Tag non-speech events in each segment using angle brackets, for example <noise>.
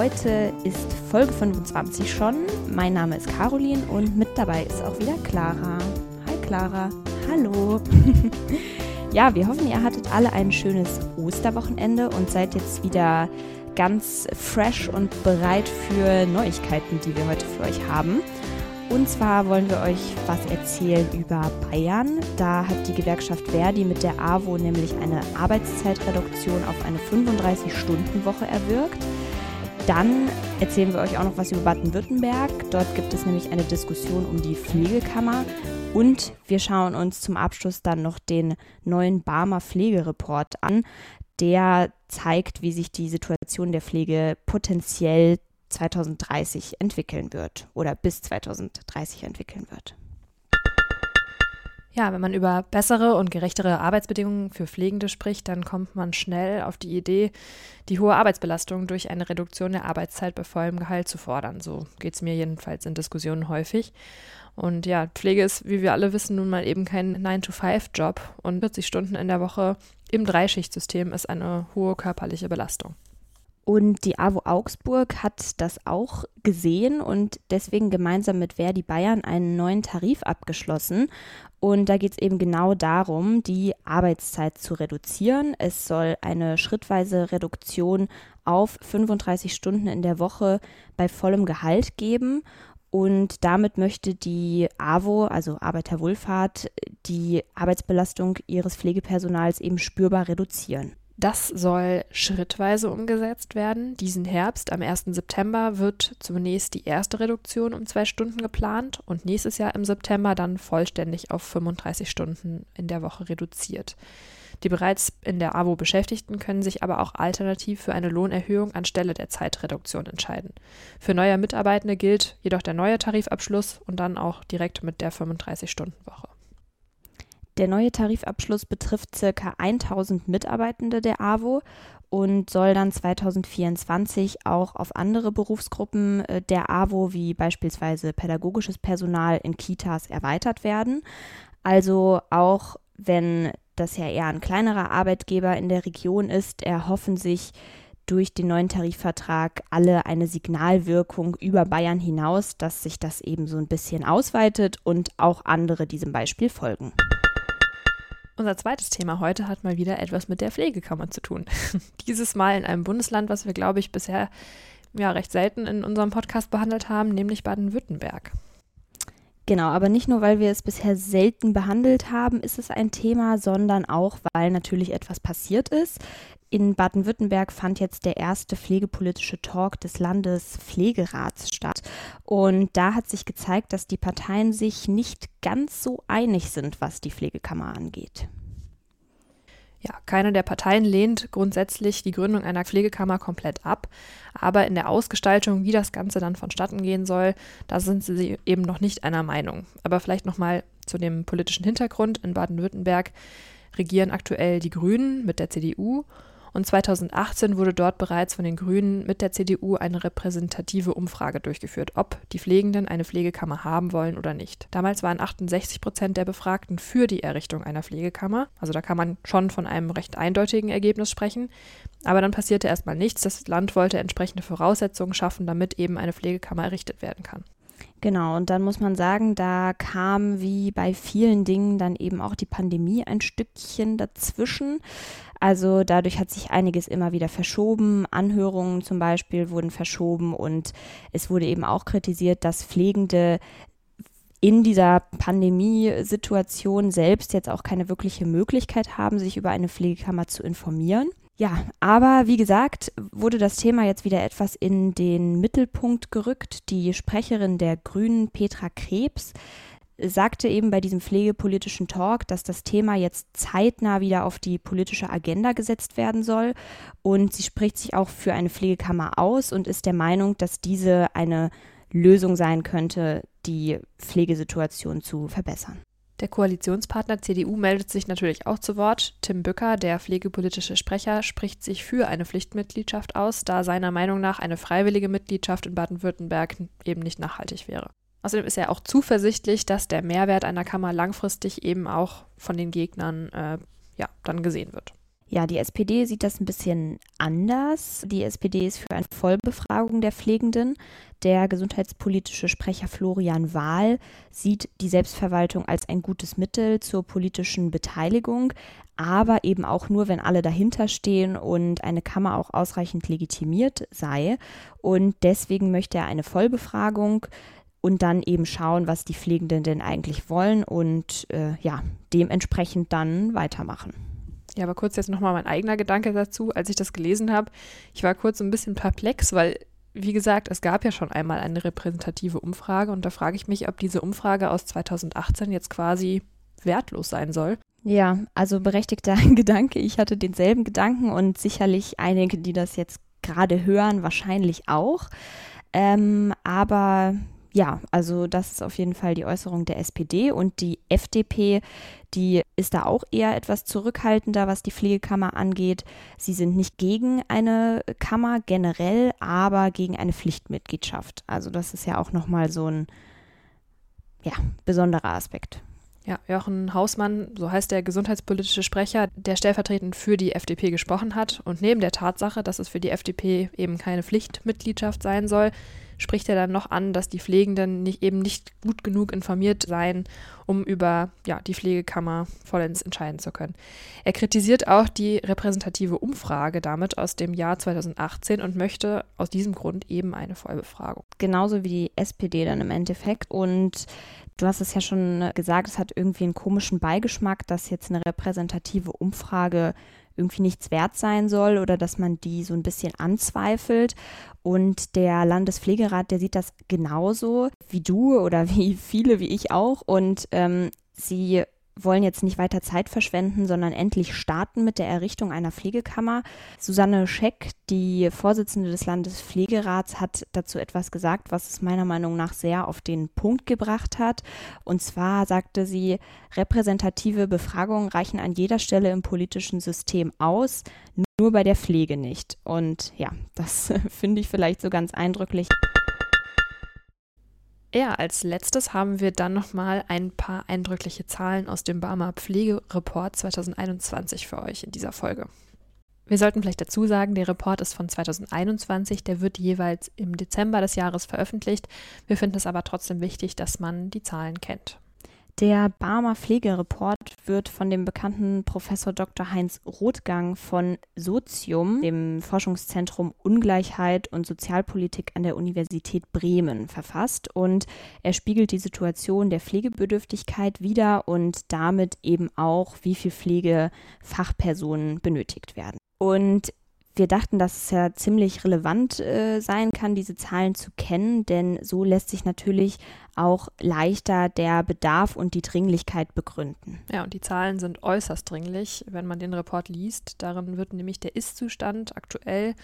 Heute ist Folge 25 schon. Mein Name ist Caroline und mit dabei ist auch wieder Clara. Hi Clara. Hallo. <laughs> ja, wir hoffen, ihr hattet alle ein schönes Osterwochenende und seid jetzt wieder ganz fresh und bereit für Neuigkeiten, die wir heute für euch haben. Und zwar wollen wir euch was erzählen über Bayern. Da hat die Gewerkschaft Verdi mit der AWO nämlich eine Arbeitszeitreduktion auf eine 35-Stunden-Woche erwirkt. Dann erzählen wir euch auch noch was über Baden-Württemberg. Dort gibt es nämlich eine Diskussion um die Pflegekammer. Und wir schauen uns zum Abschluss dann noch den neuen Barmer Pflegereport an der zeigt, wie sich die Situation der Pflege potenziell 2030 entwickeln wird oder bis 2030 entwickeln wird. Ja, wenn man über bessere und gerechtere Arbeitsbedingungen für Pflegende spricht, dann kommt man schnell auf die Idee, die hohe Arbeitsbelastung durch eine Reduktion der Arbeitszeit bei vollem Gehalt zu fordern. So geht es mir jedenfalls in Diskussionen häufig. Und ja, Pflege ist, wie wir alle wissen, nun mal eben kein 9-to-5-Job und 40 Stunden in der Woche im Dreischichtsystem ist eine hohe körperliche Belastung. Und die AWO Augsburg hat das auch gesehen und deswegen gemeinsam mit Verdi Bayern einen neuen Tarif abgeschlossen. Und da geht es eben genau darum, die Arbeitszeit zu reduzieren. Es soll eine schrittweise Reduktion auf 35 Stunden in der Woche bei vollem Gehalt geben. Und damit möchte die AWO, also Arbeiterwohlfahrt, die Arbeitsbelastung ihres Pflegepersonals eben spürbar reduzieren. Das soll schrittweise umgesetzt werden. Diesen Herbst, am 1. September, wird zunächst die erste Reduktion um zwei Stunden geplant und nächstes Jahr im September dann vollständig auf 35 Stunden in der Woche reduziert. Die bereits in der AWO Beschäftigten können sich aber auch alternativ für eine Lohnerhöhung anstelle der Zeitreduktion entscheiden. Für neue Mitarbeitende gilt jedoch der neue Tarifabschluss und dann auch direkt mit der 35-Stunden-Woche. Der neue Tarifabschluss betrifft ca. 1000 Mitarbeitende der AWO und soll dann 2024 auch auf andere Berufsgruppen äh, der AWO wie beispielsweise pädagogisches Personal in Kitas erweitert werden. Also auch wenn das ja eher ein kleinerer Arbeitgeber in der Region ist, erhoffen sich durch den neuen Tarifvertrag alle eine Signalwirkung über Bayern hinaus, dass sich das eben so ein bisschen ausweitet und auch andere diesem Beispiel folgen. Unser zweites Thema heute hat mal wieder etwas mit der Pflegekammer zu tun. <laughs> Dieses Mal in einem Bundesland, was wir, glaube ich, bisher ja recht selten in unserem Podcast behandelt haben, nämlich Baden-Württemberg. Genau, aber nicht nur, weil wir es bisher selten behandelt haben, ist es ein Thema, sondern auch, weil natürlich etwas passiert ist. In Baden-Württemberg fand jetzt der erste pflegepolitische Talk des Landespflegerats statt. Und da hat sich gezeigt, dass die Parteien sich nicht ganz so einig sind, was die Pflegekammer angeht. Ja, keine der Parteien lehnt grundsätzlich die Gründung einer Pflegekammer komplett ab, aber in der Ausgestaltung, wie das Ganze dann vonstatten gehen soll, da sind sie eben noch nicht einer Meinung. Aber vielleicht nochmal zu dem politischen Hintergrund. In Baden-Württemberg regieren aktuell die Grünen mit der CDU und 2018 wurde dort bereits von den Grünen mit der CDU eine repräsentative Umfrage durchgeführt, ob die Pflegenden eine Pflegekammer haben wollen oder nicht. Damals waren 68 Prozent der Befragten für die Errichtung einer Pflegekammer. Also da kann man schon von einem recht eindeutigen Ergebnis sprechen. Aber dann passierte erstmal nichts. Das Land wollte entsprechende Voraussetzungen schaffen, damit eben eine Pflegekammer errichtet werden kann. Genau, und dann muss man sagen, da kam wie bei vielen Dingen dann eben auch die Pandemie ein Stückchen dazwischen. Also dadurch hat sich einiges immer wieder verschoben. Anhörungen zum Beispiel wurden verschoben und es wurde eben auch kritisiert, dass Pflegende in dieser Pandemiesituation selbst jetzt auch keine wirkliche Möglichkeit haben, sich über eine Pflegekammer zu informieren. Ja, aber wie gesagt, wurde das Thema jetzt wieder etwas in den Mittelpunkt gerückt. Die Sprecherin der Grünen, Petra Krebs, sagte eben bei diesem pflegepolitischen Talk, dass das Thema jetzt zeitnah wieder auf die politische Agenda gesetzt werden soll. Und sie spricht sich auch für eine Pflegekammer aus und ist der Meinung, dass diese eine Lösung sein könnte, die Pflegesituation zu verbessern. Der Koalitionspartner CDU meldet sich natürlich auch zu Wort. Tim Bücker, der pflegepolitische Sprecher, spricht sich für eine Pflichtmitgliedschaft aus, da seiner Meinung nach eine freiwillige Mitgliedschaft in Baden-Württemberg eben nicht nachhaltig wäre. Außerdem ist er auch zuversichtlich, dass der Mehrwert einer Kammer langfristig eben auch von den Gegnern äh, ja, dann gesehen wird. Ja, die SPD sieht das ein bisschen anders. Die SPD ist für eine Vollbefragung der Pflegenden. Der gesundheitspolitische Sprecher Florian Wahl sieht die Selbstverwaltung als ein gutes Mittel zur politischen Beteiligung, aber eben auch nur, wenn alle dahinter stehen und eine Kammer auch ausreichend legitimiert sei. Und deswegen möchte er eine Vollbefragung und dann eben schauen, was die Pflegenden denn eigentlich wollen und äh, ja, dementsprechend dann weitermachen. Ja, aber kurz jetzt nochmal mein eigener Gedanke dazu, als ich das gelesen habe. Ich war kurz ein bisschen perplex, weil, wie gesagt, es gab ja schon einmal eine repräsentative Umfrage und da frage ich mich, ob diese Umfrage aus 2018 jetzt quasi wertlos sein soll. Ja, also berechtigter <laughs> Gedanke. Ich hatte denselben Gedanken und sicherlich einige, die das jetzt gerade hören, wahrscheinlich auch. Ähm, aber ja, also das ist auf jeden Fall die Äußerung der SPD und die FDP, die ist da auch eher etwas zurückhaltender, was die Pflegekammer angeht. Sie sind nicht gegen eine Kammer generell, aber gegen eine Pflichtmitgliedschaft. Also das ist ja auch nochmal so ein ja, besonderer Aspekt. Ja, Jochen Hausmann, so heißt der gesundheitspolitische Sprecher, der stellvertretend für die FDP gesprochen hat. Und neben der Tatsache, dass es für die FDP eben keine Pflichtmitgliedschaft sein soll, spricht er dann noch an, dass die Pflegenden nicht, eben nicht gut genug informiert seien, um über ja, die Pflegekammer vollends entscheiden zu können. Er kritisiert auch die repräsentative Umfrage damit aus dem Jahr 2018 und möchte aus diesem Grund eben eine Vollbefragung. Genauso wie die SPD dann im Endeffekt. Und du hast es ja schon gesagt, es hat irgendwie einen komischen Beigeschmack, dass jetzt eine repräsentative Umfrage irgendwie nichts wert sein soll oder dass man die so ein bisschen anzweifelt. Und der Landespflegerat, der sieht das genauso wie du oder wie <laughs> viele, wie ich auch. Und ähm, sie wollen jetzt nicht weiter Zeit verschwenden, sondern endlich starten mit der Errichtung einer Pflegekammer. Susanne Scheck, die Vorsitzende des Landespflegerats, hat dazu etwas gesagt, was es meiner Meinung nach sehr auf den Punkt gebracht hat. Und zwar sagte sie, repräsentative Befragungen reichen an jeder Stelle im politischen System aus, nur bei der Pflege nicht. Und ja, das <laughs> finde ich vielleicht so ganz eindrücklich. Ja, als letztes haben wir dann nochmal ein paar eindrückliche Zahlen aus dem Barmer Pflegereport 2021 für euch in dieser Folge. Wir sollten vielleicht dazu sagen, der Report ist von 2021, der wird jeweils im Dezember des Jahres veröffentlicht. Wir finden es aber trotzdem wichtig, dass man die Zahlen kennt. Der Barmer Pflegereport wird von dem bekannten Professor Dr. Heinz Rothgang von Sozium, dem Forschungszentrum Ungleichheit und Sozialpolitik an der Universität Bremen, verfasst und er spiegelt die Situation der Pflegebedürftigkeit wider und damit eben auch, wie viel Pflegefachpersonen benötigt werden. Und wir dachten, dass es ja ziemlich relevant äh, sein kann, diese Zahlen zu kennen, denn so lässt sich natürlich auch leichter der Bedarf und die Dringlichkeit begründen. Ja, und die Zahlen sind äußerst dringlich, wenn man den Report liest. Darin wird nämlich der Ist-Zustand aktuell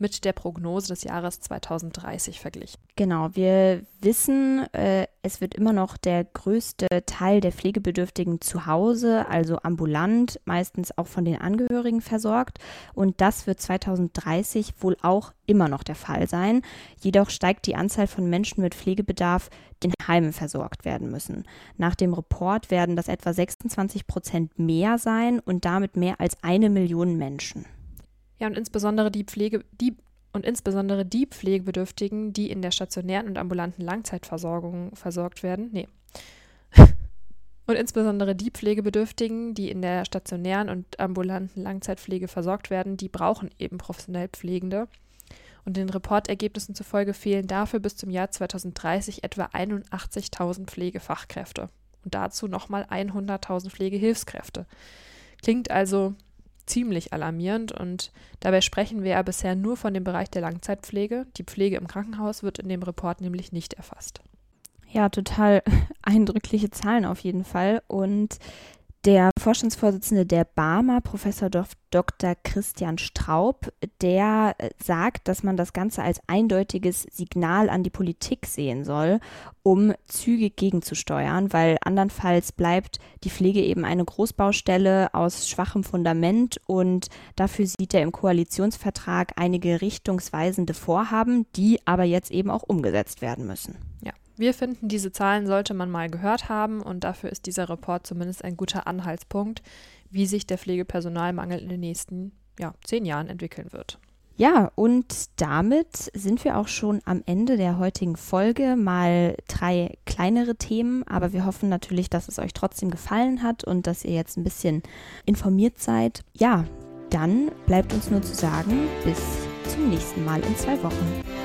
mit der Prognose des Jahres 2030 verglichen. Genau, wir wissen, äh, es wird immer noch der größte Teil der Pflegebedürftigen zu Hause, also ambulant, meistens auch von den Angehörigen versorgt. Und das wird 2030 wohl auch immer noch der Fall sein. Jedoch steigt die Anzahl von Menschen mit Pflegebedarf, die in Heimen versorgt werden müssen. Nach dem Report werden das etwa 26 Prozent mehr sein und damit mehr als eine Million Menschen. Ja, und insbesondere die Pflege, die und insbesondere die Pflegebedürftigen, die in der stationären und ambulanten Langzeitversorgung versorgt werden. Nee. <laughs> und insbesondere die Pflegebedürftigen, die in der stationären und ambulanten Langzeitpflege versorgt werden, die brauchen eben professionell Pflegende. Und den Reportergebnissen zufolge fehlen dafür bis zum Jahr 2030 etwa 81.000 Pflegefachkräfte und dazu nochmal 100.000 Pflegehilfskräfte. Klingt also ziemlich alarmierend und dabei sprechen wir ja bisher nur von dem Bereich der Langzeitpflege. Die Pflege im Krankenhaus wird in dem Report nämlich nicht erfasst. Ja, total <laughs> eindrückliche Zahlen auf jeden Fall. Und der Vorstandsvorsitzende der BAMA, Professor Dr. Christian Straub, der äh, sagt, dass man das Ganze als eindeutiges Signal an die Politik sehen soll, um zügig gegenzusteuern, weil andernfalls bleibt die Pflege eben eine Großbaustelle aus schwachem Fundament und dafür sieht er im Koalitionsvertrag einige richtungsweisende Vorhaben, die aber jetzt eben auch umgesetzt werden müssen. Ja. Wir finden, diese Zahlen sollte man mal gehört haben und dafür ist dieser Report zumindest ein guter Anhaltspunkt, wie sich der Pflegepersonalmangel in den nächsten ja, zehn Jahren entwickeln wird. Ja, und damit sind wir auch schon am Ende der heutigen Folge. Mal drei kleinere Themen, aber wir hoffen natürlich, dass es euch trotzdem gefallen hat und dass ihr jetzt ein bisschen informiert seid. Ja, dann bleibt uns nur zu sagen, bis zum nächsten Mal in zwei Wochen.